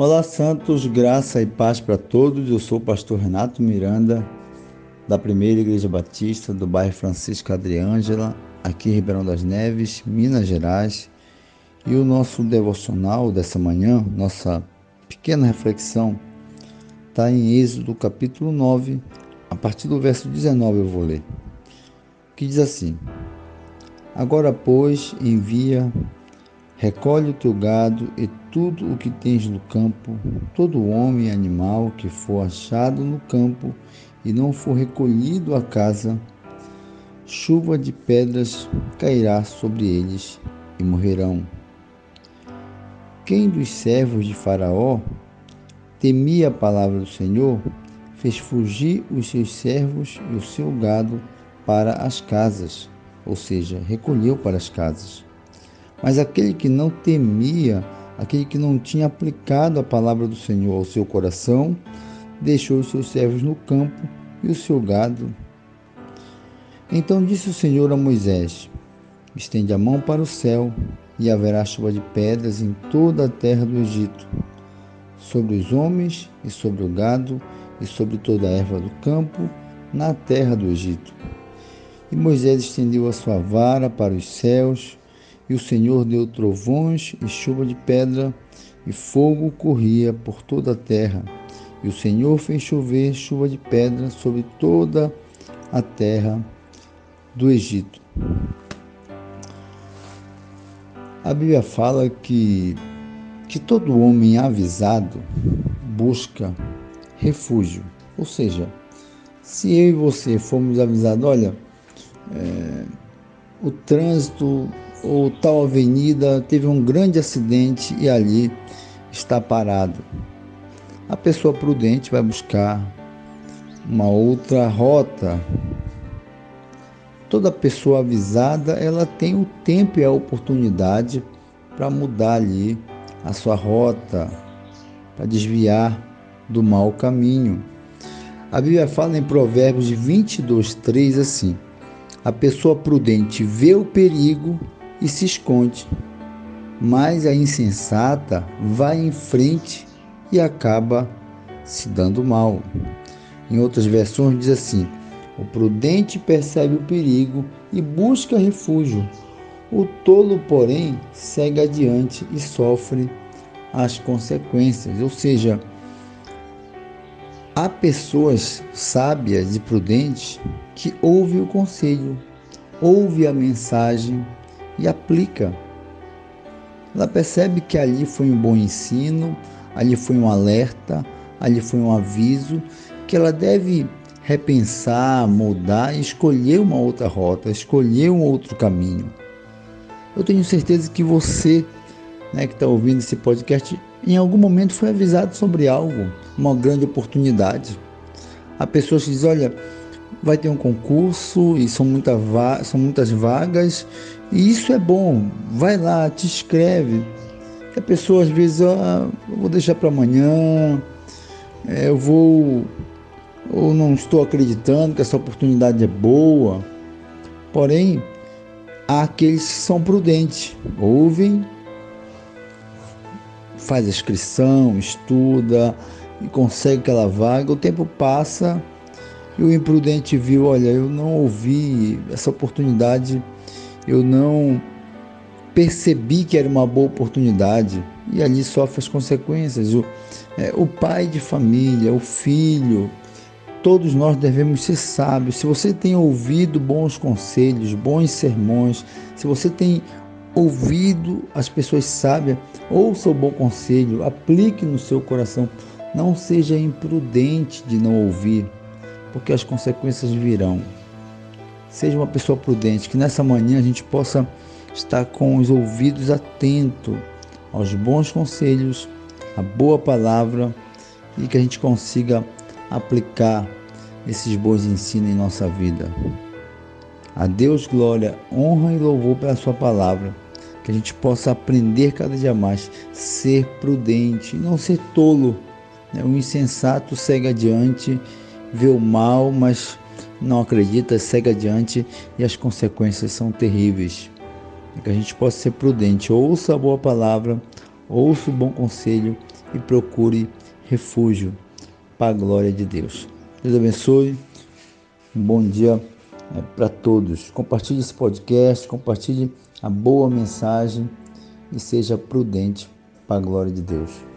Olá, Santos, graça e paz para todos. Eu sou o pastor Renato Miranda, da Primeira Igreja Batista do bairro Francisco Adriângela, aqui em Ribeirão das Neves, Minas Gerais. E o nosso devocional dessa manhã, nossa pequena reflexão, está em Êxodo capítulo 9, a partir do verso 19 eu vou ler, que diz assim: Agora, pois, envia Recolhe o teu gado e tudo o que tens no campo, todo homem e animal que for achado no campo e não for recolhido à casa, chuva de pedras cairá sobre eles e morrerão. Quem dos servos de Faraó temia a palavra do Senhor, fez fugir os seus servos e o seu gado para as casas, ou seja, recolheu para as casas. Mas aquele que não temia, aquele que não tinha aplicado a palavra do Senhor ao seu coração, deixou os seus servos no campo e o seu gado. Então disse o Senhor a Moisés: Estende a mão para o céu, e haverá chuva de pedras em toda a terra do Egito, sobre os homens e sobre o gado e sobre toda a erva do campo, na terra do Egito. E Moisés estendeu a sua vara para os céus, e o Senhor deu trovões e chuva de pedra, e fogo corria por toda a terra. E o Senhor fez chover chuva de pedra sobre toda a terra do Egito. A Bíblia fala que, que todo homem avisado busca refúgio. Ou seja, se eu e você formos avisados, olha, é, o trânsito ou tal avenida teve um grande acidente e ali está parado. A pessoa prudente vai buscar uma outra rota. Toda pessoa avisada, ela tem o tempo e a oportunidade para mudar ali a sua rota, para desviar do mau caminho. A Bíblia fala em Provérbios 22, 3 assim: A pessoa prudente vê o perigo e se esconde. Mas a insensata vai em frente e acaba se dando mal. Em outras versões diz assim: o prudente percebe o perigo e busca refúgio. O tolo, porém, segue adiante e sofre as consequências. Ou seja, há pessoas sábias e prudentes que ouvem o conselho, ouvem a mensagem e aplica. Ela percebe que ali foi um bom ensino, ali foi um alerta, ali foi um aviso, que ela deve repensar, mudar e escolher uma outra rota, escolher um outro caminho. Eu tenho certeza que você, né, que está ouvindo esse podcast, em algum momento foi avisado sobre algo, uma grande oportunidade. Há pessoas que dizem: olha, vai ter um concurso e são, muita são muitas vagas e isso é bom. Vai lá, te inscreve. A pessoa às vezes, ah, eu vou deixar para amanhã, é, eu vou, ou não estou acreditando que essa oportunidade é boa. Porém, há aqueles que são prudentes, ouvem, faz a inscrição, estuda e consegue aquela vaga. O tempo passa e o imprudente viu, olha, eu não ouvi essa oportunidade, eu não percebi que era uma boa oportunidade e ali sofre as consequências. O, é, o pai de família, o filho, todos nós devemos ser sábios. Se você tem ouvido bons conselhos, bons sermões, se você tem ouvido as pessoas sábias, ouça o bom conselho, aplique no seu coração. Não seja imprudente de não ouvir porque as consequências virão. Seja uma pessoa prudente, que nessa manhã a gente possa estar com os ouvidos atentos aos bons conselhos, à boa palavra e que a gente consiga aplicar esses bons ensinos em nossa vida. A Deus glória, honra e louvor pela sua palavra. Que a gente possa aprender cada dia mais, ser prudente, não ser tolo. Né? O insensato segue adiante vê o mal, mas não acredita, segue adiante e as consequências são terríveis. Que a gente possa ser prudente, ouça a boa palavra, ouça o bom conselho e procure refúgio para a glória de Deus. Deus abençoe. Um bom dia é, para todos. Compartilhe esse podcast, compartilhe a boa mensagem e seja prudente para a glória de Deus.